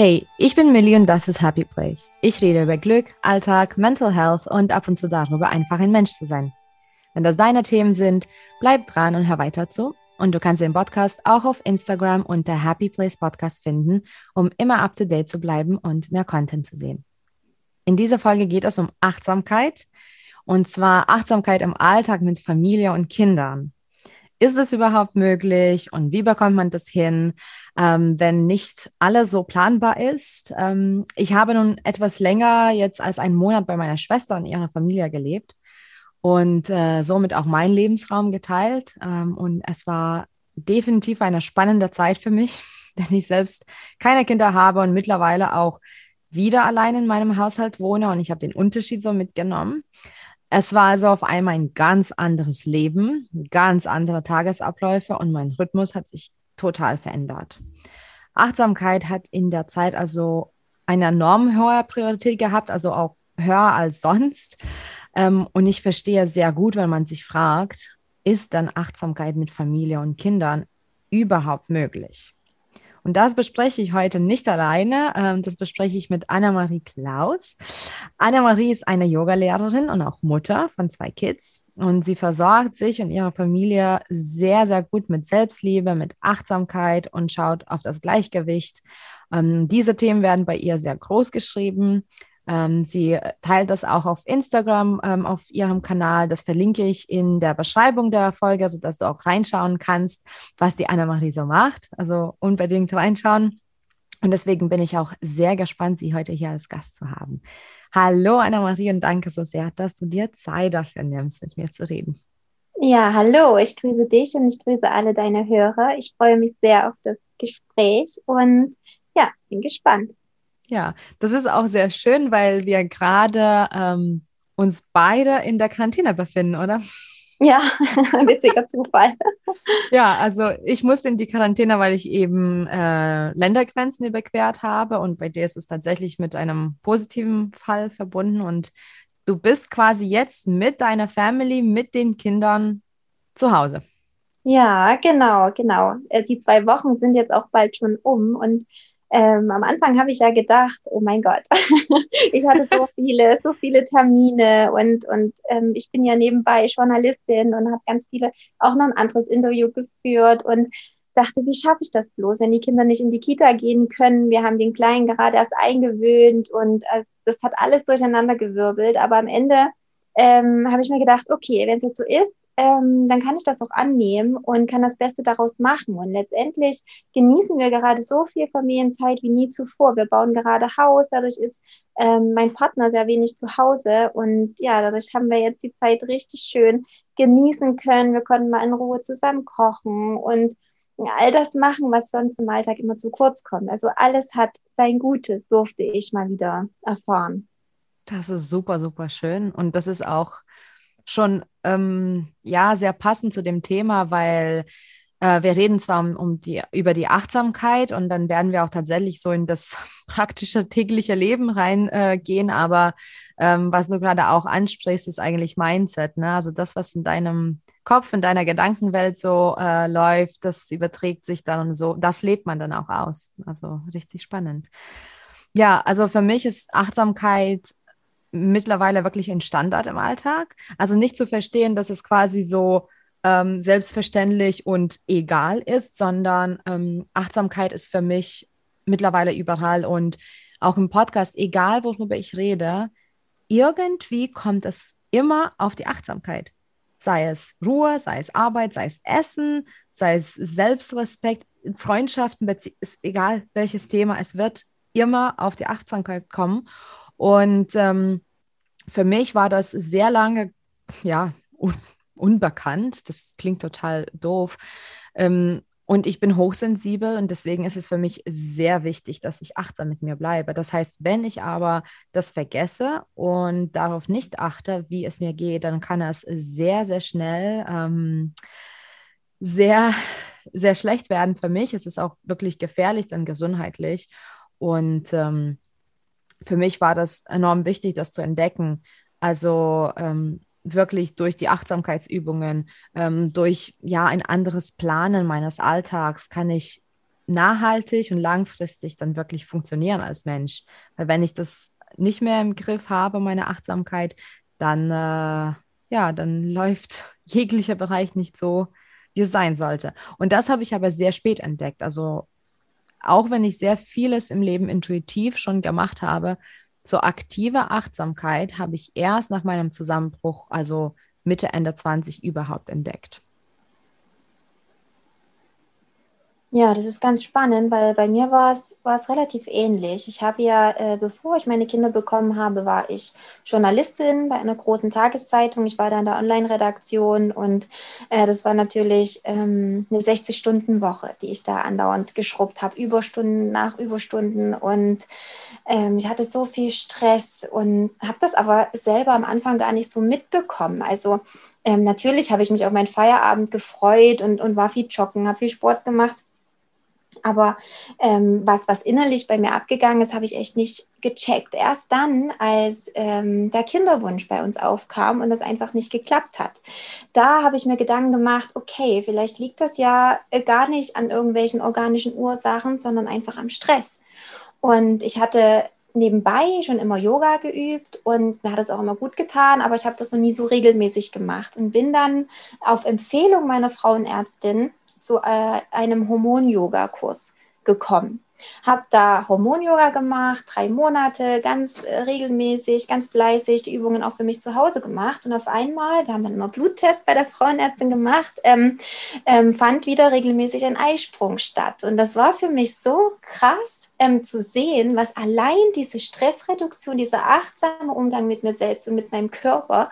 Hey, ich bin Millie und das ist Happy Place. Ich rede über Glück, Alltag, Mental Health und ab und zu darüber, einfach ein Mensch zu sein. Wenn das deine Themen sind, bleib dran und hör weiter zu. Und du kannst den Podcast auch auf Instagram unter Happy Place Podcast finden, um immer up to date zu bleiben und mehr Content zu sehen. In dieser Folge geht es um Achtsamkeit und zwar Achtsamkeit im Alltag mit Familie und Kindern ist es überhaupt möglich und wie bekommt man das hin, ähm, wenn nicht alles so planbar ist? Ähm, ich habe nun etwas länger jetzt als einen Monat bei meiner Schwester und ihrer Familie gelebt und äh, somit auch meinen Lebensraum geteilt. Ähm, und es war definitiv eine spannende Zeit für mich, denn ich selbst keine Kinder habe und mittlerweile auch wieder allein in meinem Haushalt wohne und ich habe den Unterschied so mitgenommen. Es war also auf einmal ein ganz anderes Leben, ganz andere Tagesabläufe und mein Rhythmus hat sich total verändert. Achtsamkeit hat in der Zeit also eine enorm hohe Priorität gehabt, also auch höher als sonst. Ähm, und ich verstehe sehr gut, wenn man sich fragt, ist dann Achtsamkeit mit Familie und Kindern überhaupt möglich? Und das bespreche ich heute nicht alleine. Ähm, das bespreche ich mit Anna-Marie Klaus. Anna-Marie ist eine Yogalehrerin und auch Mutter von zwei Kids. Und sie versorgt sich und ihre Familie sehr, sehr gut mit Selbstliebe, mit Achtsamkeit und schaut auf das Gleichgewicht. Ähm, diese Themen werden bei ihr sehr groß geschrieben. Ähm, sie teilt das auch auf Instagram ähm, auf ihrem Kanal. Das verlinke ich in der Beschreibung der Folge, sodass du auch reinschauen kannst, was die Anna-Marie so macht. Also unbedingt reinschauen. Und deswegen bin ich auch sehr gespannt, Sie heute hier als Gast zu haben. Hallo Anna-Marie und danke so sehr, dass du dir Zeit dafür nimmst, mit mir zu reden. Ja, hallo, ich grüße dich und ich grüße alle deine Hörer. Ich freue mich sehr auf das Gespräch und ja, bin gespannt. Ja, das ist auch sehr schön, weil wir gerade ähm, uns beide in der Quarantäne befinden, oder? Ja, witziger Zufall. ja, also ich musste in die Quarantäne, weil ich eben äh, Ländergrenzen überquert habe und bei dir ist es tatsächlich mit einem positiven Fall verbunden und du bist quasi jetzt mit deiner Family, mit den Kindern zu Hause. Ja, genau, genau. Äh, die zwei Wochen sind jetzt auch bald schon um und ähm, am Anfang habe ich ja gedacht, oh mein Gott, ich hatte so viele, so viele Termine und, und ähm, ich bin ja nebenbei Journalistin und habe ganz viele, auch noch ein anderes Interview geführt und dachte, wie schaffe ich das bloß, wenn die Kinder nicht in die Kita gehen können? Wir haben den Kleinen gerade erst eingewöhnt und äh, das hat alles durcheinander gewirbelt, aber am Ende ähm, habe ich mir gedacht, okay, wenn es jetzt so ist, ähm, dann kann ich das auch annehmen und kann das Beste daraus machen. Und letztendlich genießen wir gerade so viel Familienzeit wie nie zuvor. Wir bauen gerade Haus, dadurch ist ähm, mein Partner sehr wenig zu Hause und ja, dadurch haben wir jetzt die Zeit richtig schön genießen können. Wir konnten mal in Ruhe zusammen kochen und all das machen, was sonst im Alltag immer zu kurz kommt. Also alles hat sein Gutes, durfte ich mal wieder erfahren. Das ist super, super schön. Und das ist auch schon ähm, ja sehr passend zu dem Thema, weil äh, wir reden zwar um, um, die, über die Achtsamkeit und dann werden wir auch tatsächlich so in das praktische tägliche Leben reingehen, äh, aber ähm, was du gerade auch ansprichst, ist eigentlich Mindset. Ne? Also das, was in deinem Kopf, in deiner Gedankenwelt so äh, läuft, das überträgt sich dann und so, das lebt man dann auch aus. Also richtig spannend. Ja, also für mich ist Achtsamkeit mittlerweile wirklich ein Standard im Alltag. Also nicht zu verstehen, dass es quasi so ähm, selbstverständlich und egal ist, sondern ähm, Achtsamkeit ist für mich mittlerweile überall und auch im Podcast, egal worüber ich rede, irgendwie kommt es immer auf die Achtsamkeit. Sei es Ruhe, sei es Arbeit, sei es Essen, sei es Selbstrespekt, Freundschaften, ist egal welches Thema, es wird immer auf die Achtsamkeit kommen. Und ähm, für mich war das sehr lange, ja, un unbekannt. Das klingt total doof. Ähm, und ich bin hochsensibel und deswegen ist es für mich sehr wichtig, dass ich achtsam mit mir bleibe. Das heißt, wenn ich aber das vergesse und darauf nicht achte, wie es mir geht, dann kann es sehr, sehr schnell ähm, sehr, sehr schlecht werden für mich. Es ist auch wirklich gefährlich dann gesundheitlich. Und ähm, für mich war das enorm wichtig, das zu entdecken. Also ähm, wirklich durch die Achtsamkeitsübungen, ähm, durch ja ein anderes Planen meines Alltags kann ich nachhaltig und langfristig dann wirklich funktionieren als Mensch. Weil wenn ich das nicht mehr im Griff habe, meine Achtsamkeit, dann, äh, ja, dann läuft jeglicher Bereich nicht so, wie es sein sollte. Und das habe ich aber sehr spät entdeckt. Also auch wenn ich sehr vieles im Leben intuitiv schon gemacht habe, so aktive Achtsamkeit habe ich erst nach meinem Zusammenbruch, also Mitte, Ende 20 überhaupt entdeckt. Ja, das ist ganz spannend, weil bei mir war es, relativ ähnlich. Ich habe ja, äh, bevor ich meine Kinder bekommen habe, war ich Journalistin bei einer großen Tageszeitung. Ich war da in der Online-Redaktion und äh, das war natürlich ähm, eine 60-Stunden-Woche, die ich da andauernd geschrubbt habe, Überstunden nach Überstunden und ähm, ich hatte so viel Stress und habe das aber selber am Anfang gar nicht so mitbekommen. Also ähm, natürlich habe ich mich auf meinen Feierabend gefreut und, und war viel joggen, habe viel Sport gemacht. Aber ähm, was, was innerlich bei mir abgegangen ist, habe ich echt nicht gecheckt. Erst dann, als ähm, der Kinderwunsch bei uns aufkam und das einfach nicht geklappt hat. Da habe ich mir Gedanken gemacht, okay, vielleicht liegt das ja äh, gar nicht an irgendwelchen organischen Ursachen, sondern einfach am Stress. Und ich hatte nebenbei schon immer Yoga geübt und mir hat es auch immer gut getan, aber ich habe das noch nie so regelmäßig gemacht und bin dann auf Empfehlung meiner Frauenärztin zu äh, einem Hormon-Yoga-Kurs gekommen. Habe da Hormon-Yoga gemacht, drei Monate, ganz äh, regelmäßig, ganz fleißig, die Übungen auch für mich zu Hause gemacht. Und auf einmal, wir haben dann immer Bluttest bei der Frauenärztin gemacht, ähm, ähm, fand wieder regelmäßig ein Eisprung statt. Und das war für mich so krass ähm, zu sehen, was allein diese Stressreduktion, dieser achtsame Umgang mit mir selbst und mit meinem Körper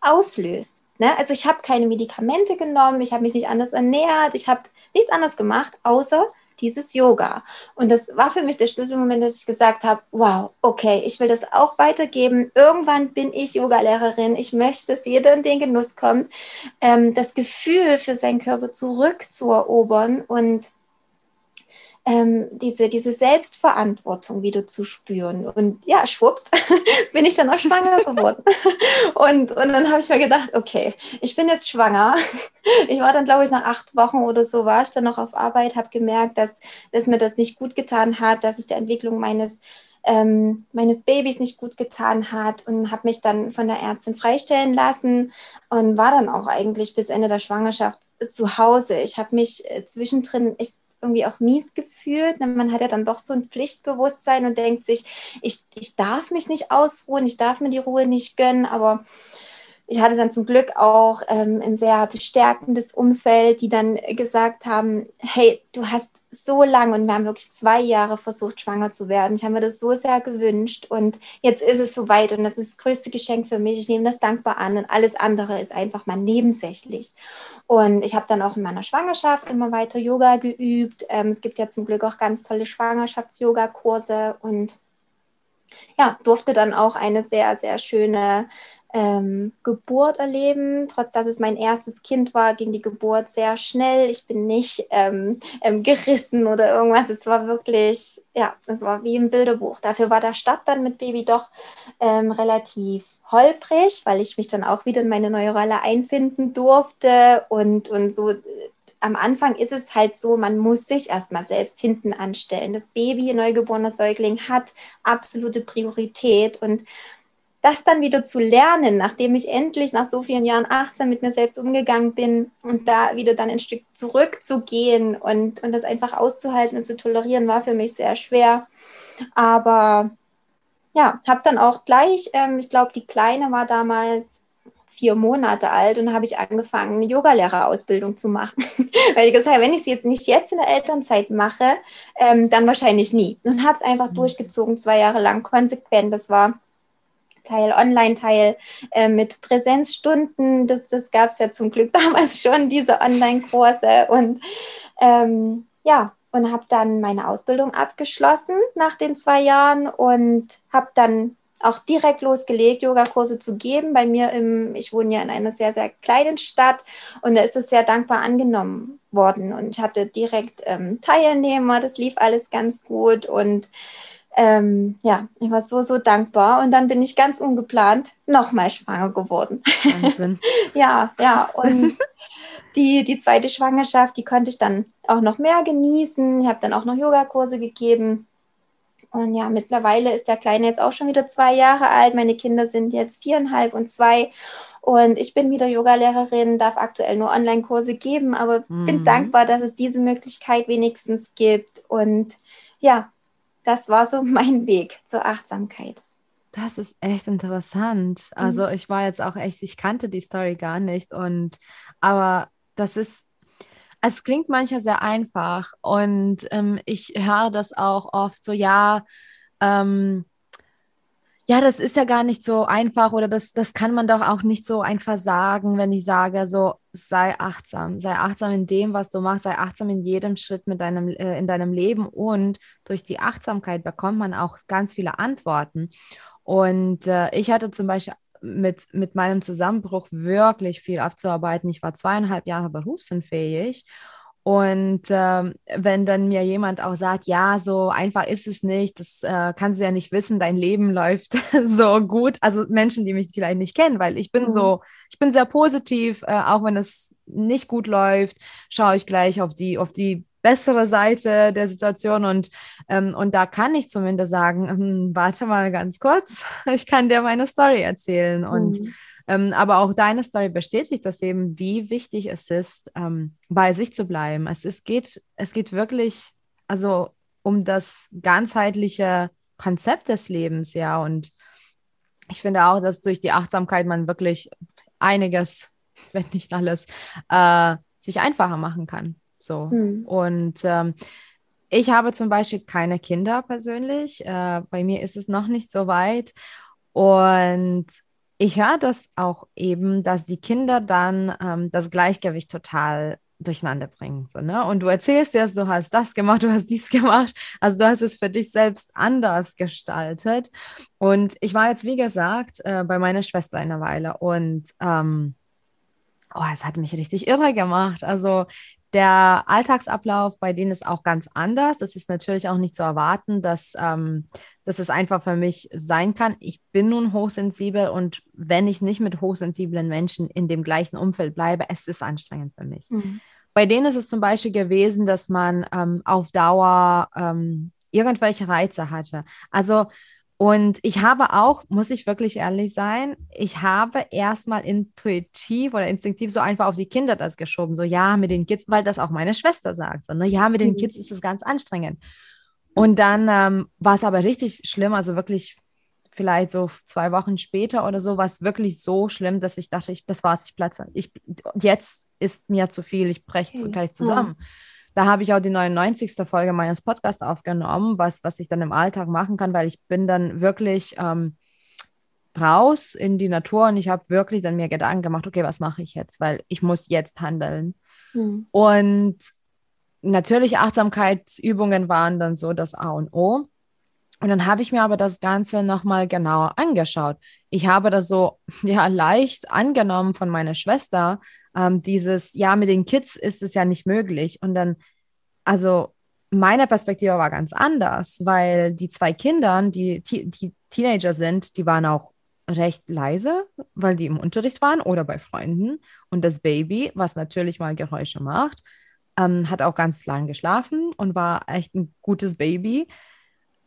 auslöst. Ne? Also ich habe keine Medikamente genommen, ich habe mich nicht anders ernährt, ich habe nichts anderes gemacht, außer dieses Yoga. Und das war für mich der Schlüsselmoment, dass ich gesagt habe, wow, okay, ich will das auch weitergeben. Irgendwann bin ich Yogalehrerin. Ich möchte, dass jeder in den Genuss kommt, ähm, das Gefühl für seinen Körper zurückzuerobern und ähm, diese, diese Selbstverantwortung wieder zu spüren. Und ja, schwupps, bin ich dann auch schwanger geworden. und, und dann habe ich mir gedacht, okay, ich bin jetzt schwanger. Ich war dann, glaube ich, nach acht Wochen oder so, war ich dann noch auf Arbeit, habe gemerkt, dass, dass mir das nicht gut getan hat, dass es der Entwicklung meines ähm, meines Babys nicht gut getan hat und habe mich dann von der Ärztin freistellen lassen und war dann auch eigentlich bis Ende der Schwangerschaft zu Hause. Ich habe mich äh, zwischendrin echt irgendwie auch mies gefühlt. Man hat ja dann doch so ein Pflichtbewusstsein und denkt sich, ich, ich darf mich nicht ausruhen, ich darf mir die Ruhe nicht gönnen, aber ich hatte dann zum Glück auch ähm, ein sehr bestärkendes Umfeld, die dann gesagt haben, hey, du hast so lange und wir haben wirklich zwei Jahre versucht, schwanger zu werden. Ich habe mir das so sehr gewünscht und jetzt ist es soweit und das ist das größte Geschenk für mich. Ich nehme das dankbar an und alles andere ist einfach mal nebensächlich. Und ich habe dann auch in meiner Schwangerschaft immer weiter Yoga geübt. Ähm, es gibt ja zum Glück auch ganz tolle Schwangerschafts-Yoga-Kurse und ja, durfte dann auch eine sehr, sehr schöne ähm, Geburt erleben. Trotz dass es mein erstes Kind war, ging die Geburt sehr schnell. Ich bin nicht ähm, ähm, gerissen oder irgendwas. Es war wirklich, ja, es war wie im Bilderbuch. Dafür war der Start dann mit Baby doch ähm, relativ holprig, weil ich mich dann auch wieder in meine neue Rolle einfinden durfte und, und so äh, am Anfang ist es halt so, man muss sich erstmal selbst hinten anstellen. Das Baby, neugeborener Säugling, hat absolute Priorität und das dann wieder zu lernen, nachdem ich endlich nach so vielen Jahren 18 mit mir selbst umgegangen bin und da wieder dann ein Stück zurückzugehen und, und das einfach auszuhalten und zu tolerieren, war für mich sehr schwer. Aber ja, habe dann auch gleich, ähm, ich glaube, die Kleine war damals vier Monate alt und habe ich angefangen, eine Yogalehrerausbildung zu machen. Weil ich gesagt habe, wenn ich es jetzt nicht jetzt in der Elternzeit mache, ähm, dann wahrscheinlich nie. Und habe es einfach mhm. durchgezogen, zwei Jahre lang konsequent. Das war Teil Online-Teil äh, mit Präsenzstunden. Das, das gab es ja zum Glück damals schon, diese Online-Kurse. Und ähm, ja, und habe dann meine Ausbildung abgeschlossen nach den zwei Jahren und habe dann auch direkt losgelegt, Yogakurse zu geben. Bei mir im, ich wohne ja in einer sehr, sehr kleinen Stadt und da ist es sehr dankbar angenommen worden. Und ich hatte direkt ähm, Teilnehmer, das lief alles ganz gut und ähm, ja, ich war so, so dankbar. Und dann bin ich ganz ungeplant nochmal schwanger geworden. Wahnsinn. ja, ja. Und die, die zweite Schwangerschaft, die konnte ich dann auch noch mehr genießen. Ich habe dann auch noch Yogakurse gegeben. Und ja, mittlerweile ist der Kleine jetzt auch schon wieder zwei Jahre alt. Meine Kinder sind jetzt viereinhalb und zwei. Und ich bin wieder Yogalehrerin, darf aktuell nur Online-Kurse geben, aber mhm. bin dankbar, dass es diese Möglichkeit wenigstens gibt. Und ja, das war so mein Weg zur Achtsamkeit. Das ist echt interessant. Also mhm. ich war jetzt auch echt, ich kannte die Story gar nicht und aber das ist, es klingt manchmal sehr einfach und ähm, ich höre das auch oft so, ja, ähm, ja, das ist ja gar nicht so einfach oder das, das kann man doch auch nicht so einfach sagen, wenn ich sage, so sei achtsam, sei achtsam in dem, was du machst, sei achtsam in jedem Schritt mit deinem, äh, in deinem Leben und durch die Achtsamkeit bekommt man auch ganz viele Antworten. Und äh, ich hatte zum Beispiel mit, mit meinem Zusammenbruch wirklich viel abzuarbeiten. Ich war zweieinhalb Jahre berufsunfähig. Und ähm, wenn dann mir jemand auch sagt, ja, so einfach ist es nicht, das äh, kannst du ja nicht wissen, dein Leben läuft so gut. Also Menschen, die mich vielleicht nicht kennen, weil ich bin mhm. so, ich bin sehr positiv, äh, auch wenn es nicht gut läuft, schaue ich gleich auf die, auf die bessere Seite der Situation und, ähm, und da kann ich zumindest sagen, hm, warte mal ganz kurz, ich kann dir meine Story erzählen und mhm. Ähm, aber auch deine Story bestätigt das eben, wie wichtig es ist, ähm, bei sich zu bleiben. Es, es, geht, es geht wirklich also um das ganzheitliche Konzept des Lebens, ja und ich finde auch, dass durch die Achtsamkeit man wirklich einiges, wenn nicht alles, äh, sich einfacher machen kann. So. Mhm. Und ähm, ich habe zum Beispiel keine Kinder persönlich. Äh, bei mir ist es noch nicht so weit. Und ich höre das auch eben, dass die Kinder dann ähm, das Gleichgewicht total durcheinander bringen. So, ne? Und du erzählst erst, du hast das gemacht, du hast dies gemacht. Also du hast es für dich selbst anders gestaltet. Und ich war jetzt, wie gesagt, äh, bei meiner Schwester eine Weile und ähm, oh, es hat mich richtig irre gemacht. Also der Alltagsablauf bei denen ist auch ganz anders. Das ist natürlich auch nicht zu erwarten, dass, ähm, dass es einfach für mich sein kann. Ich bin nun hochsensibel und wenn ich nicht mit hochsensiblen Menschen in dem gleichen Umfeld bleibe, es ist anstrengend für mich. Mhm. Bei denen ist es zum Beispiel gewesen, dass man ähm, auf Dauer ähm, irgendwelche Reize hatte. Also und ich habe auch, muss ich wirklich ehrlich sein, ich habe erstmal intuitiv oder instinktiv so einfach auf die Kinder das geschoben. So, ja, mit den Kids, weil das auch meine Schwester sagt. So, ne? Ja, mit den mhm. Kids ist es ganz anstrengend. Und dann ähm, war es aber richtig schlimm, also wirklich vielleicht so zwei Wochen später oder so, war es wirklich so schlimm, dass ich dachte, ich, das war's, ich platze. Ich, jetzt ist mir zu viel, ich breche okay. gleich zusammen. Ja. Da habe ich auch die 99. Folge meines Podcasts aufgenommen, was, was ich dann im Alltag machen kann, weil ich bin dann wirklich ähm, raus in die Natur und ich habe wirklich dann mir Gedanken gemacht, okay, was mache ich jetzt, weil ich muss jetzt handeln. Mhm. Und natürlich Achtsamkeitsübungen waren dann so das A und O. Und dann habe ich mir aber das Ganze nochmal genauer angeschaut. Ich habe das so ja leicht angenommen von meiner Schwester, ähm, dieses, ja, mit den Kids ist es ja nicht möglich. Und dann, also meine Perspektive war ganz anders, weil die zwei Kinder, die, die Teenager sind, die waren auch recht leise, weil die im Unterricht waren oder bei Freunden. Und das Baby, was natürlich mal Geräusche macht, ähm, hat auch ganz lang geschlafen und war echt ein gutes Baby.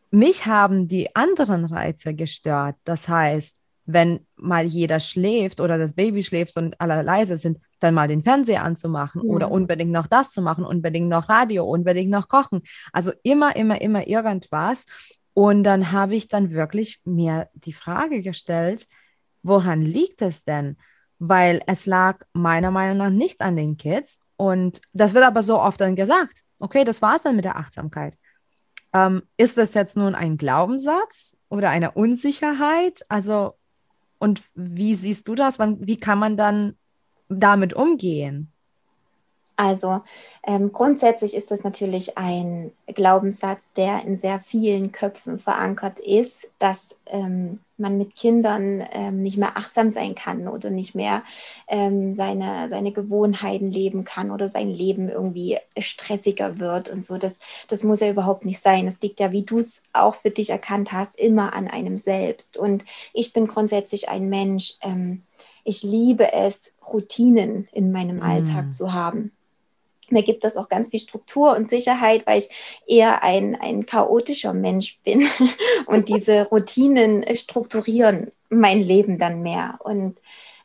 Mich haben die anderen Reize gestört. Das heißt, wenn mal jeder schläft oder das Baby schläft und alle leise sind, dann mal den Fernseher anzumachen ja. oder unbedingt noch das zu machen, unbedingt noch Radio, unbedingt noch kochen. Also immer, immer, immer irgendwas. Und dann habe ich dann wirklich mir die Frage gestellt, woran liegt es denn? Weil es lag meiner Meinung nach nicht an den Kids. Und das wird aber so oft dann gesagt. Okay, das war es dann mit der Achtsamkeit. Ähm, ist das jetzt nun ein Glaubenssatz oder eine Unsicherheit? Also und wie siehst du das? Wie kann man dann damit umgehen? Also ähm, grundsätzlich ist das natürlich ein Glaubenssatz, der in sehr vielen Köpfen verankert ist, dass ähm, man mit Kindern ähm, nicht mehr achtsam sein kann oder nicht mehr ähm, seine, seine Gewohnheiten leben kann oder sein Leben irgendwie stressiger wird und so. Das, das muss ja überhaupt nicht sein. Es liegt ja, wie du es auch für dich erkannt hast, immer an einem selbst. Und ich bin grundsätzlich ein Mensch, ähm, ich liebe es, Routinen in meinem Alltag mm. zu haben mir gibt das auch ganz viel Struktur und Sicherheit, weil ich eher ein, ein chaotischer Mensch bin. Und diese Routinen strukturieren mein Leben dann mehr. Und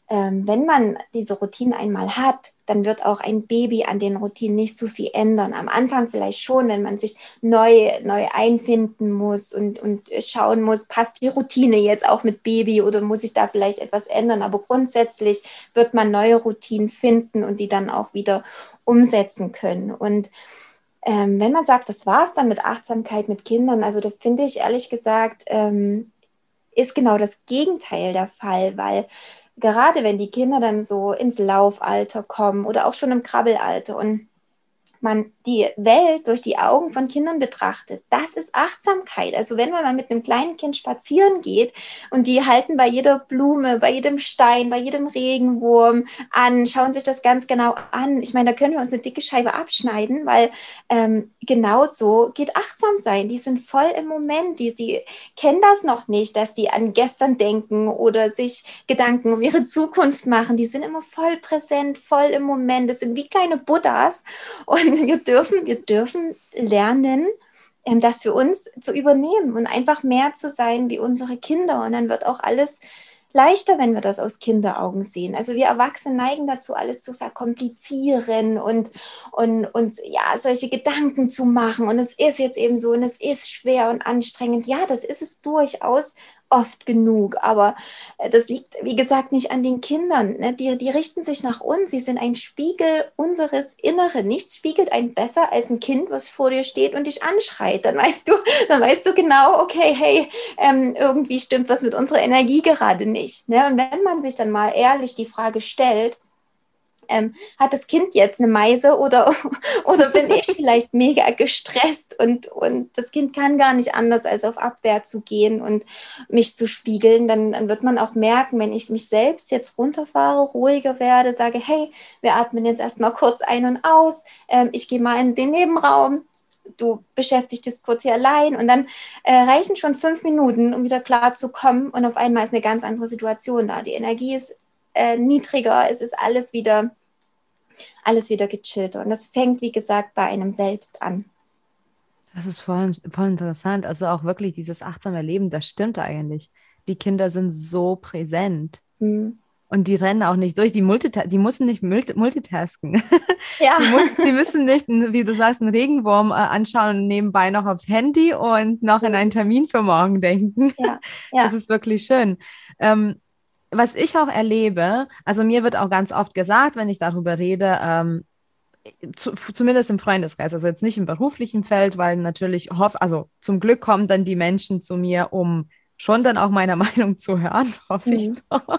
ähm, wenn man diese Routinen einmal hat, dann wird auch ein Baby an den Routinen nicht so viel ändern. Am Anfang vielleicht schon, wenn man sich neu, neu einfinden muss und, und schauen muss, passt die Routine jetzt auch mit Baby oder muss ich da vielleicht etwas ändern. Aber grundsätzlich wird man neue Routinen finden und die dann auch wieder umsetzen können. Und ähm, wenn man sagt, das war es dann mit Achtsamkeit mit Kindern, also da finde ich ehrlich gesagt, ähm, ist genau das Gegenteil der Fall, weil gerade wenn die Kinder dann so ins Laufalter kommen oder auch schon im Krabbelalter und man die Welt durch die Augen von Kindern betrachtet. Das ist Achtsamkeit. Also wenn man mal mit einem kleinen Kind spazieren geht und die halten bei jeder Blume, bei jedem Stein, bei jedem Regenwurm an, schauen sich das ganz genau an. Ich meine, da können wir uns eine dicke Scheibe abschneiden, weil ähm, genau so geht achtsam sein. Die sind voll im Moment. Die, die kennen das noch nicht, dass die an gestern denken oder sich Gedanken um ihre Zukunft machen. Die sind immer voll präsent, voll im Moment. Das sind wie kleine Buddhas. Und wir dürfen, wir dürfen lernen, ähm, das für uns zu übernehmen und einfach mehr zu sein wie unsere Kinder. Und dann wird auch alles leichter, wenn wir das aus Kinderaugen sehen. Also wir Erwachsene neigen dazu, alles zu verkomplizieren und, und uns ja solche Gedanken zu machen. Und es ist jetzt eben so und es ist schwer und anstrengend. Ja, das ist es durchaus oft genug. Aber äh, das liegt, wie gesagt, nicht an den Kindern. Ne? Die, die richten sich nach uns. Sie sind ein Spiegel unseres Inneren. Nichts spiegelt einen besser als ein Kind, was vor dir steht und dich anschreit. Dann weißt du, dann weißt du genau, okay, hey, ähm, irgendwie stimmt was mit unserer Energie gerade nicht. Ne? Und wenn man sich dann mal ehrlich die Frage stellt, ähm, hat das Kind jetzt eine Meise oder, oder bin ich vielleicht mega gestresst und, und das Kind kann gar nicht anders, als auf Abwehr zu gehen und mich zu spiegeln, dann, dann wird man auch merken, wenn ich mich selbst jetzt runterfahre, ruhiger werde, sage, hey, wir atmen jetzt erstmal kurz ein und aus, ähm, ich gehe mal in den Nebenraum, du beschäftigst dich kurz hier allein. Und dann äh, reichen schon fünf Minuten, um wieder klar zu kommen und auf einmal ist eine ganz andere Situation da. Die Energie ist äh, niedriger, es ist alles wieder, alles wieder gechillter. Und das fängt, wie gesagt, bei einem selbst an. Das ist voll, voll interessant. Also auch wirklich dieses achtsame Leben, das stimmt eigentlich. Die Kinder sind so präsent. Mhm. Und die rennen auch nicht durch. Die, Multita die müssen nicht multitasken. Ja. Die, muss, die, müssen nicht, wie du sagst, einen Regenwurm äh, anschauen und nebenbei noch aufs Handy und noch in einen Termin für morgen denken. Ja. Ja. Das ist wirklich schön. Ähm, was ich auch erlebe, also mir wird auch ganz oft gesagt, wenn ich darüber rede, ähm, zu, zumindest im Freundeskreis, also jetzt nicht im beruflichen Feld, weil natürlich hoff, also zum Glück kommen dann die Menschen zu mir, um schon dann auch meine Meinung zu hören, hoffe mhm. ich doch.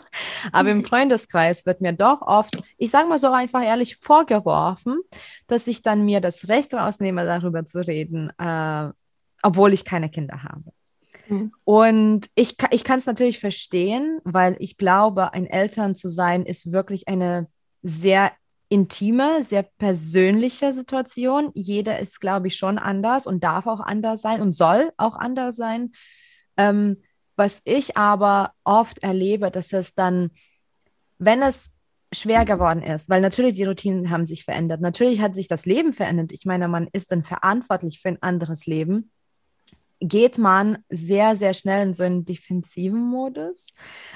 Aber im Freundeskreis wird mir doch oft, ich sage mal so einfach ehrlich, vorgeworfen, dass ich dann mir das Recht rausnehme, darüber zu reden, äh, obwohl ich keine Kinder habe. Mhm. Und ich, ich kann es natürlich verstehen, weil ich glaube, ein Eltern zu sein ist wirklich eine sehr intime, sehr persönliche Situation. Jeder ist, glaube ich, schon anders und darf auch anders sein und soll auch anders sein. Ähm, was ich aber oft erlebe, dass es dann, wenn es schwer geworden ist, weil natürlich die Routinen haben sich verändert. Natürlich hat sich das Leben verändert. Ich meine, man ist dann verantwortlich für ein anderes Leben geht man sehr, sehr schnell in so einen defensiven Modus.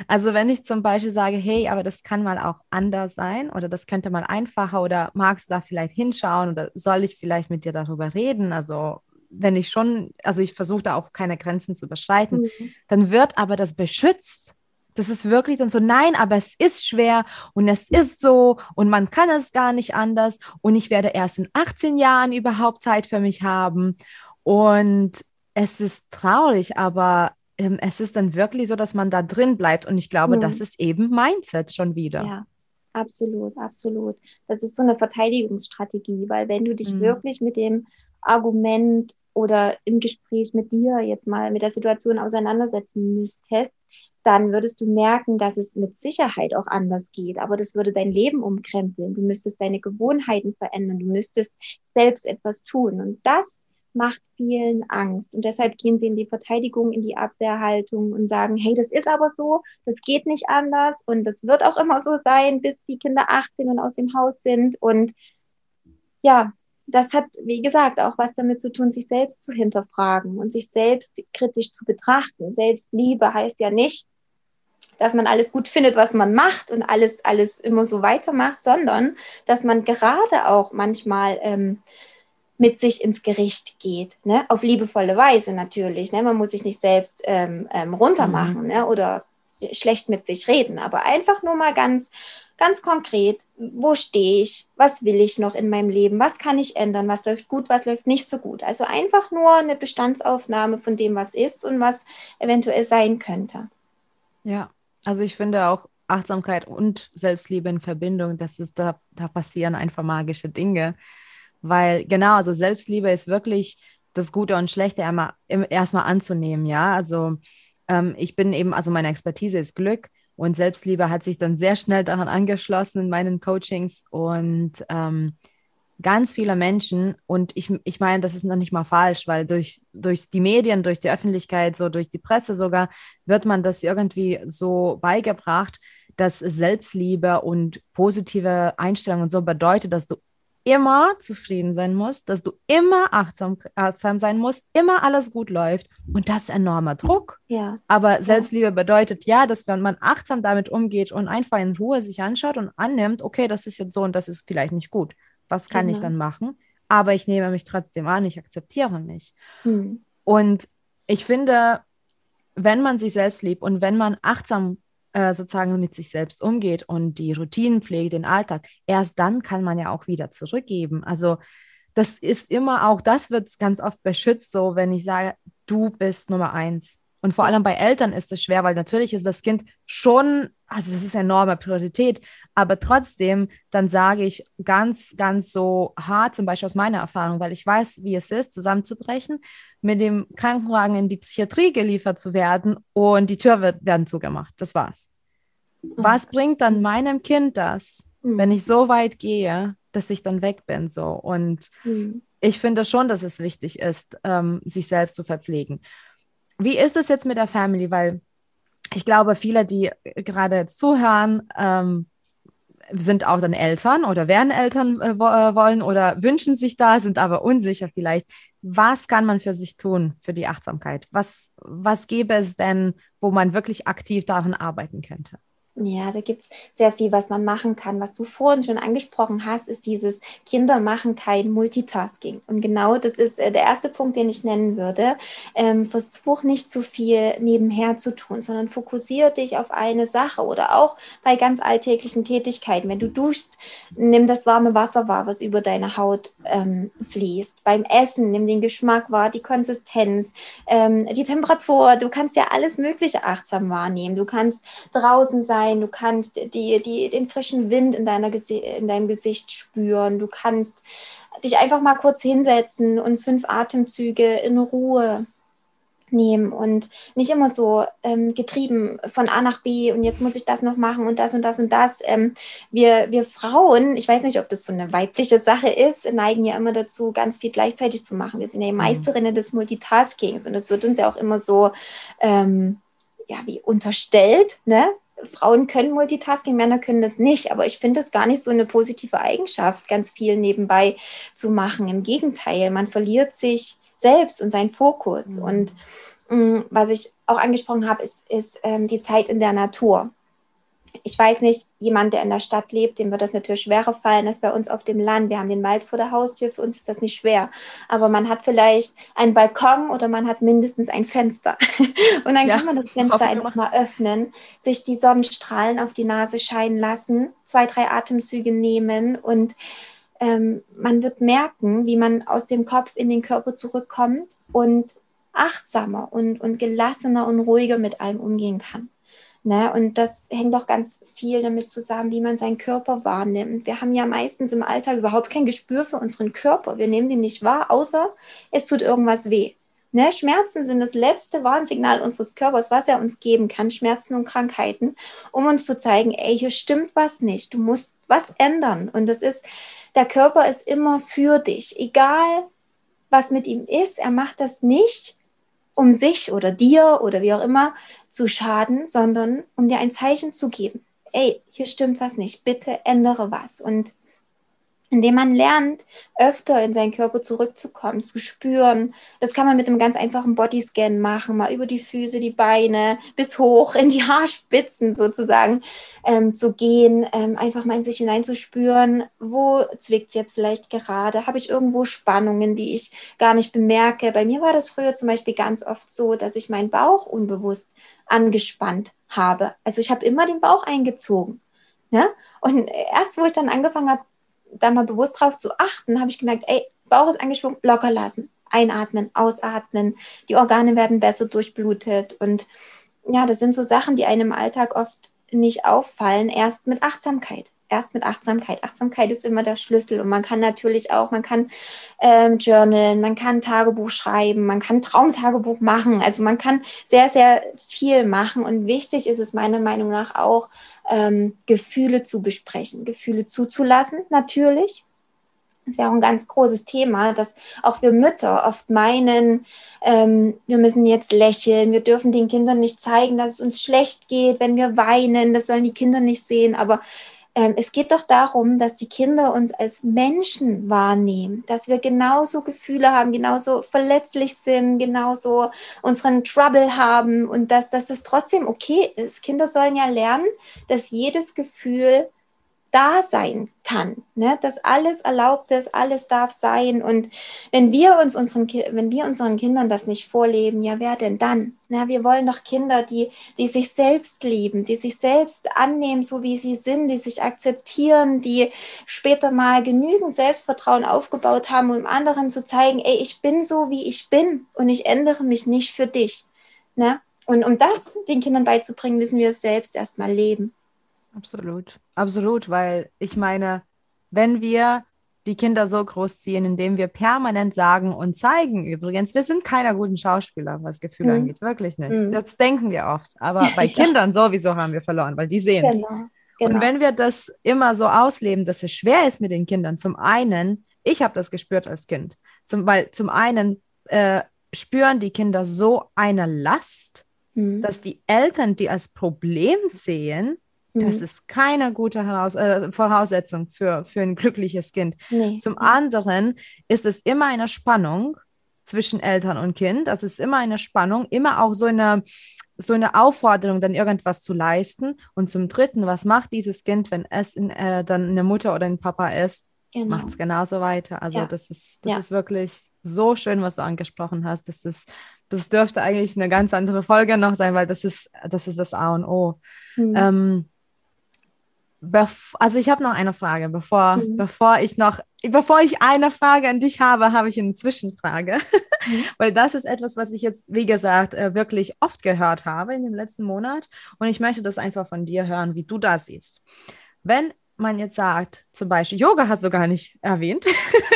Also wenn ich zum Beispiel sage, hey, aber das kann mal auch anders sein oder das könnte mal einfacher oder magst du da vielleicht hinschauen oder soll ich vielleicht mit dir darüber reden? Also wenn ich schon, also ich versuche da auch keine Grenzen zu überschreiten, mhm. dann wird aber das beschützt. Das ist wirklich dann so, nein, aber es ist schwer und es ist so und man kann es gar nicht anders und ich werde erst in 18 Jahren überhaupt Zeit für mich haben. Und es ist traurig, aber ähm, es ist dann wirklich so, dass man da drin bleibt. Und ich glaube, mhm. das ist eben Mindset schon wieder. Ja, absolut, absolut. Das ist so eine Verteidigungsstrategie, weil wenn du dich mhm. wirklich mit dem Argument oder im Gespräch mit dir jetzt mal mit der Situation auseinandersetzen müsstest, dann würdest du merken, dass es mit Sicherheit auch anders geht. Aber das würde dein Leben umkrempeln. Du müsstest deine Gewohnheiten verändern. Du müsstest selbst etwas tun. Und das macht vielen Angst. Und deshalb gehen sie in die Verteidigung, in die Abwehrhaltung und sagen, hey, das ist aber so, das geht nicht anders und das wird auch immer so sein, bis die Kinder 18 und aus dem Haus sind. Und ja, das hat, wie gesagt, auch was damit zu tun, sich selbst zu hinterfragen und sich selbst kritisch zu betrachten. Selbstliebe heißt ja nicht, dass man alles gut findet, was man macht und alles, alles immer so weitermacht, sondern dass man gerade auch manchmal ähm, mit sich ins Gericht geht, ne? auf liebevolle Weise natürlich. Ne? Man muss sich nicht selbst ähm, ähm, runtermachen mhm. ne? oder schlecht mit sich reden, aber einfach nur mal ganz, ganz konkret, wo stehe ich, was will ich noch in meinem Leben, was kann ich ändern, was läuft gut, was läuft nicht so gut. Also einfach nur eine Bestandsaufnahme von dem, was ist und was eventuell sein könnte. Ja, also ich finde auch Achtsamkeit und Selbstliebe in Verbindung, das ist da, da passieren einfach magische Dinge. Weil genau, also Selbstliebe ist wirklich das Gute und Schlechte erstmal anzunehmen, ja. Also ähm, ich bin eben, also meine Expertise ist Glück und Selbstliebe hat sich dann sehr schnell daran angeschlossen in meinen Coachings und ähm, ganz viele Menschen, und ich, ich meine, das ist noch nicht mal falsch, weil durch, durch die Medien, durch die Öffentlichkeit, so durch die Presse sogar, wird man das irgendwie so beigebracht, dass Selbstliebe und positive Einstellung und so bedeutet, dass du immer zufrieden sein musst, dass du immer achtsam, achtsam sein musst, immer alles gut läuft. Und das ist enormer Druck. Ja. Aber Selbstliebe bedeutet ja, dass wenn man achtsam damit umgeht und einfach in Ruhe sich anschaut und annimmt, okay, das ist jetzt so und das ist vielleicht nicht gut. Was kann genau. ich dann machen? Aber ich nehme mich trotzdem an, ich akzeptiere mich. Hm. Und ich finde, wenn man sich selbst liebt und wenn man achtsam äh, sozusagen mit sich selbst umgeht und die Routinenpflege, den Alltag, erst dann kann man ja auch wieder zurückgeben. Also das ist immer auch, das wird ganz oft beschützt, so wenn ich sage, du bist Nummer eins. Und vor allem bei Eltern ist es schwer, weil natürlich ist das Kind schon, also es ist enorme Priorität, aber trotzdem, dann sage ich ganz, ganz so hart, zum Beispiel aus meiner Erfahrung, weil ich weiß, wie es ist, zusammenzubrechen, mit dem Krankenwagen in die Psychiatrie geliefert zu werden und die Tür wird, werden zugemacht. Das war's. Mhm. Was bringt dann meinem Kind das, mhm. wenn ich so weit gehe, dass ich dann weg bin? So. Und mhm. ich finde schon, dass es wichtig ist, ähm, sich selbst zu verpflegen. Wie ist es jetzt mit der Family? Weil ich glaube, viele, die gerade jetzt zuhören, ähm, sind auch dann Eltern oder werden Eltern äh, äh, wollen oder wünschen sich da, sind aber unsicher vielleicht. Was kann man für sich tun, für die Achtsamkeit? Was, was gäbe es denn, wo man wirklich aktiv daran arbeiten könnte? Ja, da gibt es sehr viel, was man machen kann. Was du vorhin schon angesprochen hast, ist dieses Kinder machen kein Multitasking. Und genau das ist äh, der erste Punkt, den ich nennen würde. Ähm, versuch nicht zu viel nebenher zu tun, sondern fokussiere dich auf eine Sache oder auch bei ganz alltäglichen Tätigkeiten. Wenn du duschst, nimm das warme Wasser wahr, was über deine Haut ähm, fließt. Beim Essen, nimm den Geschmack wahr, die Konsistenz, ähm, die Temperatur. Du kannst ja alles Mögliche achtsam wahrnehmen. Du kannst draußen sein sein, du kannst die, die, den frischen Wind in, deiner in deinem Gesicht spüren, du kannst dich einfach mal kurz hinsetzen und fünf Atemzüge in Ruhe nehmen und nicht immer so ähm, getrieben von A nach B und jetzt muss ich das noch machen und das und das und das. Ähm, wir, wir Frauen, ich weiß nicht, ob das so eine weibliche Sache ist, neigen ja immer dazu, ganz viel gleichzeitig zu machen. Wir sind ja die mhm. Meisterinnen des Multitaskings und das wird uns ja auch immer so ähm, ja, wie unterstellt, ne? Frauen können Multitasking, Männer können das nicht. Aber ich finde es gar nicht so eine positive Eigenschaft, ganz viel nebenbei zu machen. Im Gegenteil, man verliert sich selbst und seinen Fokus. Mhm. Und mh, mm, was ich auch angesprochen habe, ist, ist ähm, die Zeit in der Natur ich weiß nicht, jemand, der in der Stadt lebt, dem wird das natürlich schwerer fallen als bei uns auf dem Land. Wir haben den Wald vor der Haustür, für uns ist das nicht schwer. Aber man hat vielleicht einen Balkon oder man hat mindestens ein Fenster. Und dann ja, kann man das Fenster einfach mal öffnen, sich die Sonnenstrahlen auf die Nase scheinen lassen, zwei, drei Atemzüge nehmen und ähm, man wird merken, wie man aus dem Kopf in den Körper zurückkommt und achtsamer und, und gelassener und ruhiger mit allem umgehen kann. Ne? Und das hängt doch ganz viel damit zusammen, wie man seinen Körper wahrnimmt. Wir haben ja meistens im Alltag überhaupt kein Gespür für unseren Körper. Wir nehmen den nicht wahr, außer es tut irgendwas weh. Ne? Schmerzen sind das letzte Warnsignal unseres Körpers, was er uns geben kann, Schmerzen und Krankheiten, um uns zu zeigen, ey, hier stimmt was nicht, du musst was ändern. Und das ist, der Körper ist immer für dich, egal was mit ihm ist, er macht das nicht, um sich oder dir oder wie auch immer zu schaden, sondern um dir ein Zeichen zu geben. Ey, hier stimmt was nicht, bitte ändere was. Und indem man lernt, öfter in seinen Körper zurückzukommen, zu spüren. Das kann man mit einem ganz einfachen Bodyscan machen, mal über die Füße, die Beine bis hoch in die Haarspitzen sozusagen ähm, zu gehen, ähm, einfach mal in sich hineinzuspüren, wo zwickt es jetzt vielleicht gerade, habe ich irgendwo Spannungen, die ich gar nicht bemerke. Bei mir war das früher zum Beispiel ganz oft so, dass ich meinen Bauch unbewusst angespannt habe. Also ich habe immer den Bauch eingezogen. Ja? Und erst, wo ich dann angefangen habe, da mal bewusst drauf zu achten, habe ich gemerkt, ey, Bauch ist angesprungen, locker lassen, einatmen, ausatmen, die Organe werden besser durchblutet und ja, das sind so Sachen, die einem im Alltag oft nicht auffallen, erst mit Achtsamkeit. Erst mit Achtsamkeit. Achtsamkeit ist immer der Schlüssel und man kann natürlich auch, man kann ähm, journalen, man kann Tagebuch schreiben, man kann Traumtagebuch machen. Also man kann sehr, sehr viel machen und wichtig ist es meiner Meinung nach auch, ähm, Gefühle zu besprechen, Gefühle zuzulassen, natürlich. Das ist ja auch ein ganz großes Thema, dass auch wir Mütter oft meinen, ähm, wir müssen jetzt lächeln, wir dürfen den Kindern nicht zeigen, dass es uns schlecht geht, wenn wir weinen, das sollen die Kinder nicht sehen. Aber es geht doch darum, dass die Kinder uns als Menschen wahrnehmen, dass wir genauso Gefühle haben, genauso verletzlich sind, genauso unseren Trouble haben und dass, dass es trotzdem okay ist. Kinder sollen ja lernen, dass jedes Gefühl da sein kann, ne? dass alles erlaubt ist, alles darf sein. Und wenn wir uns unseren, wenn wir unseren Kindern das nicht vorleben, ja, wer denn dann? Na, wir wollen doch Kinder, die, die sich selbst lieben, die sich selbst annehmen, so wie sie sind, die sich akzeptieren, die später mal genügend Selbstvertrauen aufgebaut haben, um anderen zu zeigen, ey, ich bin so, wie ich bin und ich ändere mich nicht für dich. Ne? Und um das den Kindern beizubringen, müssen wir es selbst erstmal leben. Absolut, absolut, weil ich meine, wenn wir die Kinder so großziehen, indem wir permanent sagen und zeigen, übrigens, wir sind keiner guten Schauspieler, was Gefühle mhm. angeht, wirklich nicht. Mhm. Das denken wir oft, aber bei ja. Kindern sowieso haben wir verloren, weil die sehen es. Genau. Genau. Und wenn wir das immer so ausleben, dass es schwer ist mit den Kindern, zum einen, ich habe das gespürt als Kind, zum, weil zum einen äh, spüren die Kinder so eine Last, mhm. dass die Eltern die als Problem sehen, das mhm. ist keine gute Heraus äh, Voraussetzung für, für ein glückliches Kind. Nee. Zum anderen ist es immer eine Spannung zwischen Eltern und Kind. Das ist immer eine Spannung, immer auch so eine, so eine Aufforderung, dann irgendwas zu leisten. Und zum Dritten, was macht dieses Kind, wenn es in, äh, dann eine Mutter oder ein Papa ist? Genau. Macht es genauso weiter. Also ja. das ist, das ja. ist wirklich so schön, was du angesprochen hast. Das ist, das dürfte eigentlich eine ganz andere Folge noch sein, weil das ist, das ist das A und O. Mhm. Ähm, also ich habe noch eine Frage, bevor, mhm. bevor ich noch, bevor ich eine Frage an dich habe, habe ich eine Zwischenfrage, mhm. weil das ist etwas, was ich jetzt, wie gesagt, äh, wirklich oft gehört habe in dem letzten Monat und ich möchte das einfach von dir hören, wie du das siehst. Wenn man jetzt sagt, zum Beispiel, Yoga hast du gar nicht erwähnt.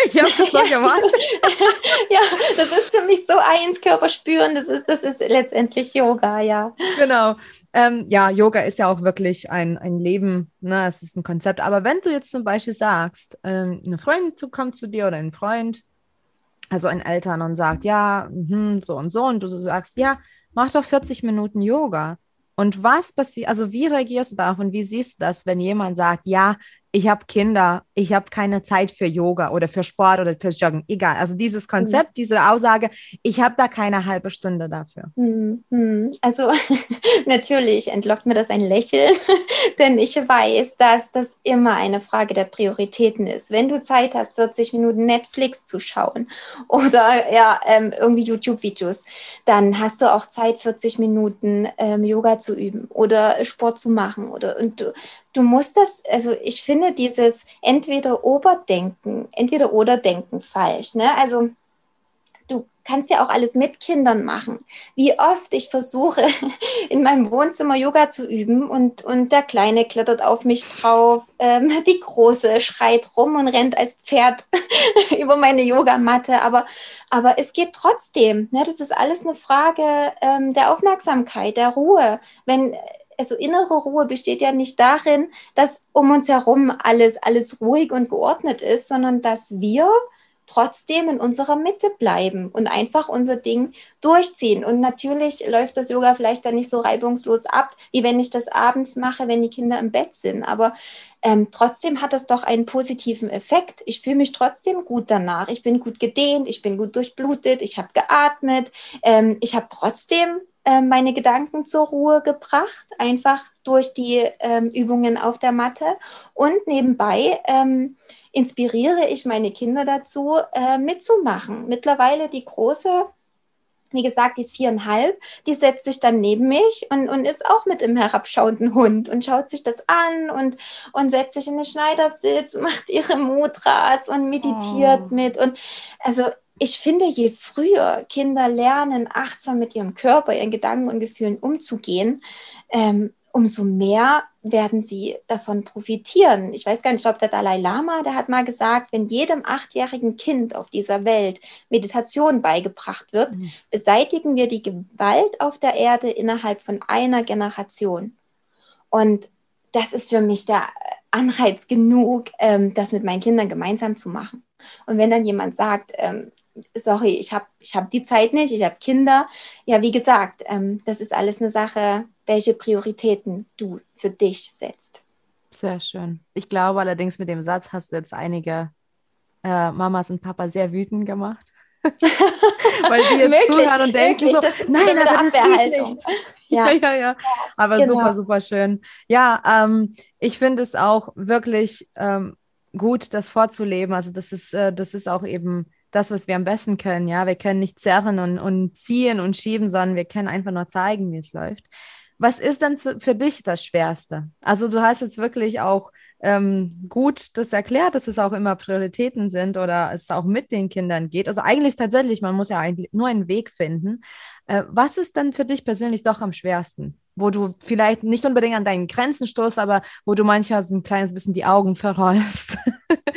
ich habe das so ja, gemacht. ja, das ist für mich so eins, Körper spüren, das ist, das ist letztendlich Yoga, ja. Genau. Ähm, ja, Yoga ist ja auch wirklich ein, ein Leben, ne? es ist ein Konzept. Aber wenn du jetzt zum Beispiel sagst, ähm, eine Freundin kommt zu dir oder ein Freund, also ein Eltern und sagt, ja, mh, so und so, und du sagst, ja, mach doch 40 Minuten Yoga. Und was passiert, also wie reagierst du darauf und wie siehst du das, wenn jemand sagt, ja, ich habe Kinder, ich habe keine Zeit für Yoga oder für Sport oder fürs Joggen, egal. Also dieses Konzept, mhm. diese Aussage, ich habe da keine halbe Stunde dafür. Mhm. Also natürlich entlockt mir das ein Lächeln, denn ich weiß, dass das immer eine Frage der Prioritäten ist. Wenn du Zeit hast, 40 Minuten Netflix zu schauen oder ja, ähm, irgendwie YouTube-Videos, dann hast du auch Zeit, 40 Minuten ähm, Yoga zu üben oder Sport zu machen oder und du, du musst das, also ich finde dieses entweder Oberdenken, entweder oder Denken falsch. Ne? Also du kannst ja auch alles mit Kindern machen. Wie oft ich versuche, in meinem Wohnzimmer Yoga zu üben und, und der Kleine klettert auf mich drauf, ähm, die Große schreit rum und rennt als Pferd über meine Yogamatte. Aber, aber es geht trotzdem. Ne? Das ist alles eine Frage ähm, der Aufmerksamkeit, der Ruhe. Wenn also innere Ruhe besteht ja nicht darin, dass um uns herum alles, alles ruhig und geordnet ist, sondern dass wir trotzdem in unserer Mitte bleiben und einfach unser Ding durchziehen. Und natürlich läuft das Yoga vielleicht dann nicht so reibungslos ab, wie wenn ich das abends mache, wenn die Kinder im Bett sind. Aber ähm, trotzdem hat das doch einen positiven Effekt. Ich fühle mich trotzdem gut danach. Ich bin gut gedehnt, ich bin gut durchblutet, ich habe geatmet. Ähm, ich habe trotzdem äh, meine Gedanken zur Ruhe gebracht, einfach durch die ähm, Übungen auf der Matte. Und nebenbei ähm, inspiriere ich meine Kinder dazu, äh, mitzumachen. Mittlerweile die große, wie gesagt, die ist viereinhalb, die setzt sich dann neben mich und, und ist auch mit im herabschauenden Hund und schaut sich das an und, und setzt sich in den Schneidersitz, macht ihre Mudras und meditiert oh. mit. Und also ich finde, je früher Kinder lernen, achtsam mit ihrem Körper, ihren Gedanken und Gefühlen umzugehen, ähm, umso mehr werden sie davon profitieren. Ich weiß gar nicht, ich glaube, der Dalai Lama, der hat mal gesagt, wenn jedem achtjährigen Kind auf dieser Welt Meditation beigebracht wird, mhm. beseitigen wir die Gewalt auf der Erde innerhalb von einer Generation. Und das ist für mich der Anreiz genug, ähm, das mit meinen Kindern gemeinsam zu machen. Und wenn dann jemand sagt, ähm, sorry, ich habe ich hab die Zeit nicht, ich habe Kinder. Ja, wie gesagt, ähm, das ist alles eine Sache, welche Prioritäten du für dich setzt. Sehr schön. Ich glaube allerdings, mit dem Satz hast du jetzt einige äh, Mamas und Papas sehr wütend gemacht. Weil die jetzt möglich, zuhören und denken so, nein, aber das geht nicht. Ja, ja, ja. ja. Aber genau. super, super schön. Ja, ähm, ich finde es auch wirklich ähm, gut, das vorzuleben. Also das ist, äh, das ist auch eben das, was wir am besten können. Ja, wir können nicht zerren und, und ziehen und schieben, sondern wir können einfach nur zeigen, wie es läuft. Was ist denn für dich das Schwerste? Also du hast jetzt wirklich auch ähm, gut das erklärt, dass es auch immer Prioritäten sind oder es auch mit den Kindern geht. Also eigentlich tatsächlich, man muss ja eigentlich nur einen Weg finden. Äh, was ist dann für dich persönlich doch am schwersten? Wo du vielleicht nicht unbedingt an deinen Grenzen stoßt, aber wo du manchmal so ein kleines bisschen die Augen verrollst.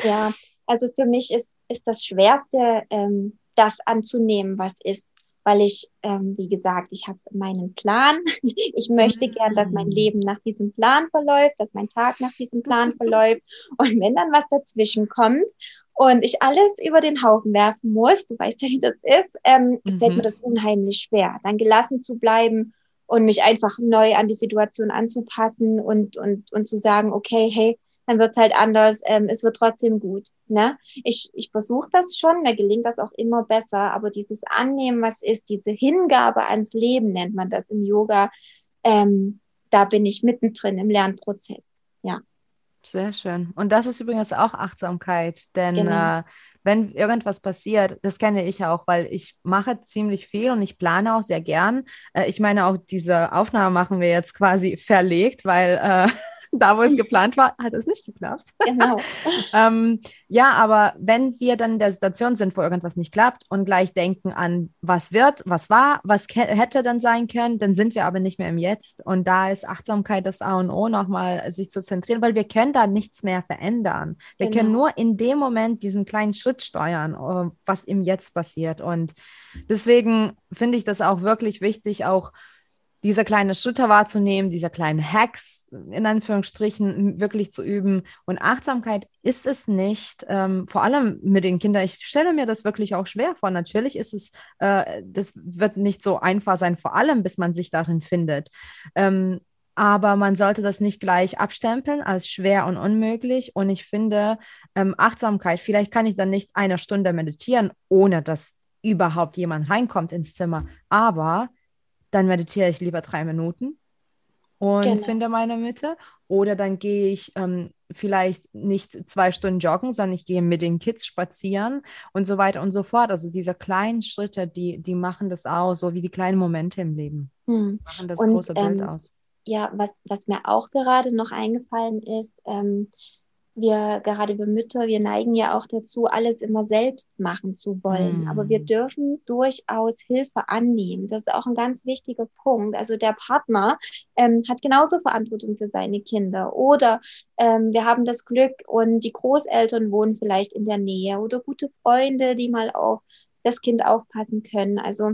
Ja, also für mich ist, ist das Schwerste, ähm, das anzunehmen, was ist. Weil ich, ähm, wie gesagt, ich habe meinen Plan. Ich möchte gern, dass mein Leben nach diesem Plan verläuft, dass mein Tag nach diesem Plan verläuft. Und wenn dann was dazwischen kommt und ich alles über den Haufen werfen muss, du weißt ja, wie das ist, ähm, mhm. fällt mir das unheimlich schwer, dann gelassen zu bleiben und mich einfach neu an die Situation anzupassen und, und, und zu sagen, okay, hey, dann wird es halt anders, ähm, es wird trotzdem gut. Ne? Ich, ich versuche das schon, mir gelingt das auch immer besser, aber dieses Annehmen, was ist, diese Hingabe ans Leben nennt man das im Yoga, ähm, da bin ich mittendrin im Lernprozess. Ja. Sehr schön. Und das ist übrigens auch Achtsamkeit, denn genau. äh, wenn irgendwas passiert, das kenne ich auch, weil ich mache ziemlich viel und ich plane auch sehr gern. Äh, ich meine, auch diese Aufnahme machen wir jetzt quasi verlegt, weil äh, da, wo es geplant war, hat es nicht geklappt. Genau. ähm, ja, aber wenn wir dann in der Situation sind, wo irgendwas nicht klappt und gleich denken an, was wird, was war, was hätte dann sein können, dann sind wir aber nicht mehr im Jetzt. Und da ist Achtsamkeit das A und O, nochmal sich zu zentrieren, weil wir können da nichts mehr verändern. Wir genau. können nur in dem Moment diesen kleinen Schritt steuern, äh, was im Jetzt passiert. Und deswegen finde ich das auch wirklich wichtig, auch diese kleinen Schritte wahrzunehmen, diese kleinen Hacks in Anführungsstrichen wirklich zu üben. Und Achtsamkeit ist es nicht, ähm, vor allem mit den Kindern. Ich stelle mir das wirklich auch schwer vor. Natürlich ist es, äh, das wird nicht so einfach sein, vor allem bis man sich darin findet. Ähm, aber man sollte das nicht gleich abstempeln als schwer und unmöglich. Und ich finde, ähm, Achtsamkeit, vielleicht kann ich dann nicht eine Stunde meditieren, ohne dass überhaupt jemand reinkommt ins Zimmer. Aber dann meditiere ich lieber drei Minuten und genau. finde meine Mitte. Oder dann gehe ich ähm, vielleicht nicht zwei Stunden joggen, sondern ich gehe mit den Kids spazieren und so weiter und so fort. Also diese kleinen Schritte, die, die machen das aus, so wie die kleinen Momente im Leben. Hm. Machen das und, große Bild ähm, aus. Ja, was, was mir auch gerade noch eingefallen ist, ähm, wir gerade wir Mütter, wir neigen ja auch dazu, alles immer selbst machen zu wollen. Mm. Aber wir dürfen durchaus Hilfe annehmen. Das ist auch ein ganz wichtiger Punkt. Also der Partner ähm, hat genauso Verantwortung für seine Kinder. Oder ähm, wir haben das Glück und die Großeltern wohnen vielleicht in der Nähe oder gute Freunde, die mal auf das Kind aufpassen können. Also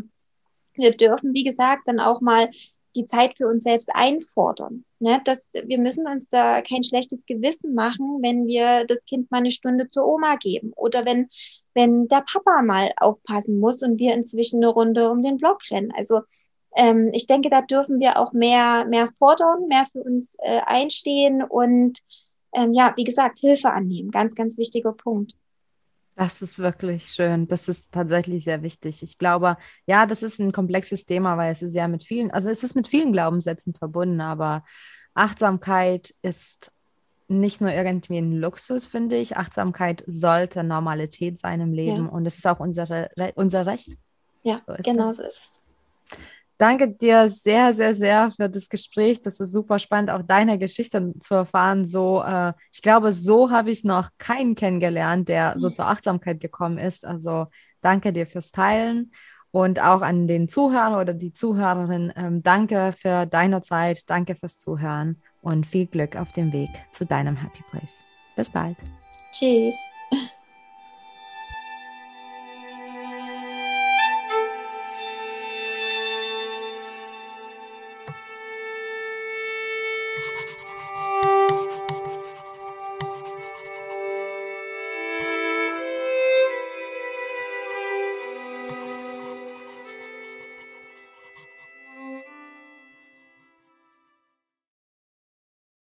wir dürfen, wie gesagt, dann auch mal die Zeit für uns selbst einfordern. Ne? Das, wir müssen uns da kein schlechtes Gewissen machen, wenn wir das Kind mal eine Stunde zur Oma geben oder wenn, wenn der Papa mal aufpassen muss und wir inzwischen eine Runde um den Block rennen. Also ähm, ich denke, da dürfen wir auch mehr, mehr fordern, mehr für uns äh, einstehen und ähm, ja, wie gesagt, Hilfe annehmen. Ganz, ganz wichtiger Punkt. Das ist wirklich schön. Das ist tatsächlich sehr wichtig. Ich glaube, ja, das ist ein komplexes Thema, weil es ist ja mit vielen, also es ist mit vielen Glaubenssätzen verbunden, aber Achtsamkeit ist nicht nur irgendwie ein Luxus, finde ich. Achtsamkeit sollte Normalität sein im Leben ja. und es ist auch unsere, unser Recht. Ja, so genau das. so ist es danke dir sehr, sehr, sehr für das Gespräch. Das ist super spannend, auch deine Geschichte zu erfahren. So, äh, ich glaube, so habe ich noch keinen kennengelernt, der so zur Achtsamkeit gekommen ist. Also danke dir fürs Teilen und auch an den Zuhörer oder die Zuhörerin. Ähm, danke für deine Zeit, danke fürs Zuhören und viel Glück auf dem Weg zu deinem Happy Place. Bis bald. Tschüss.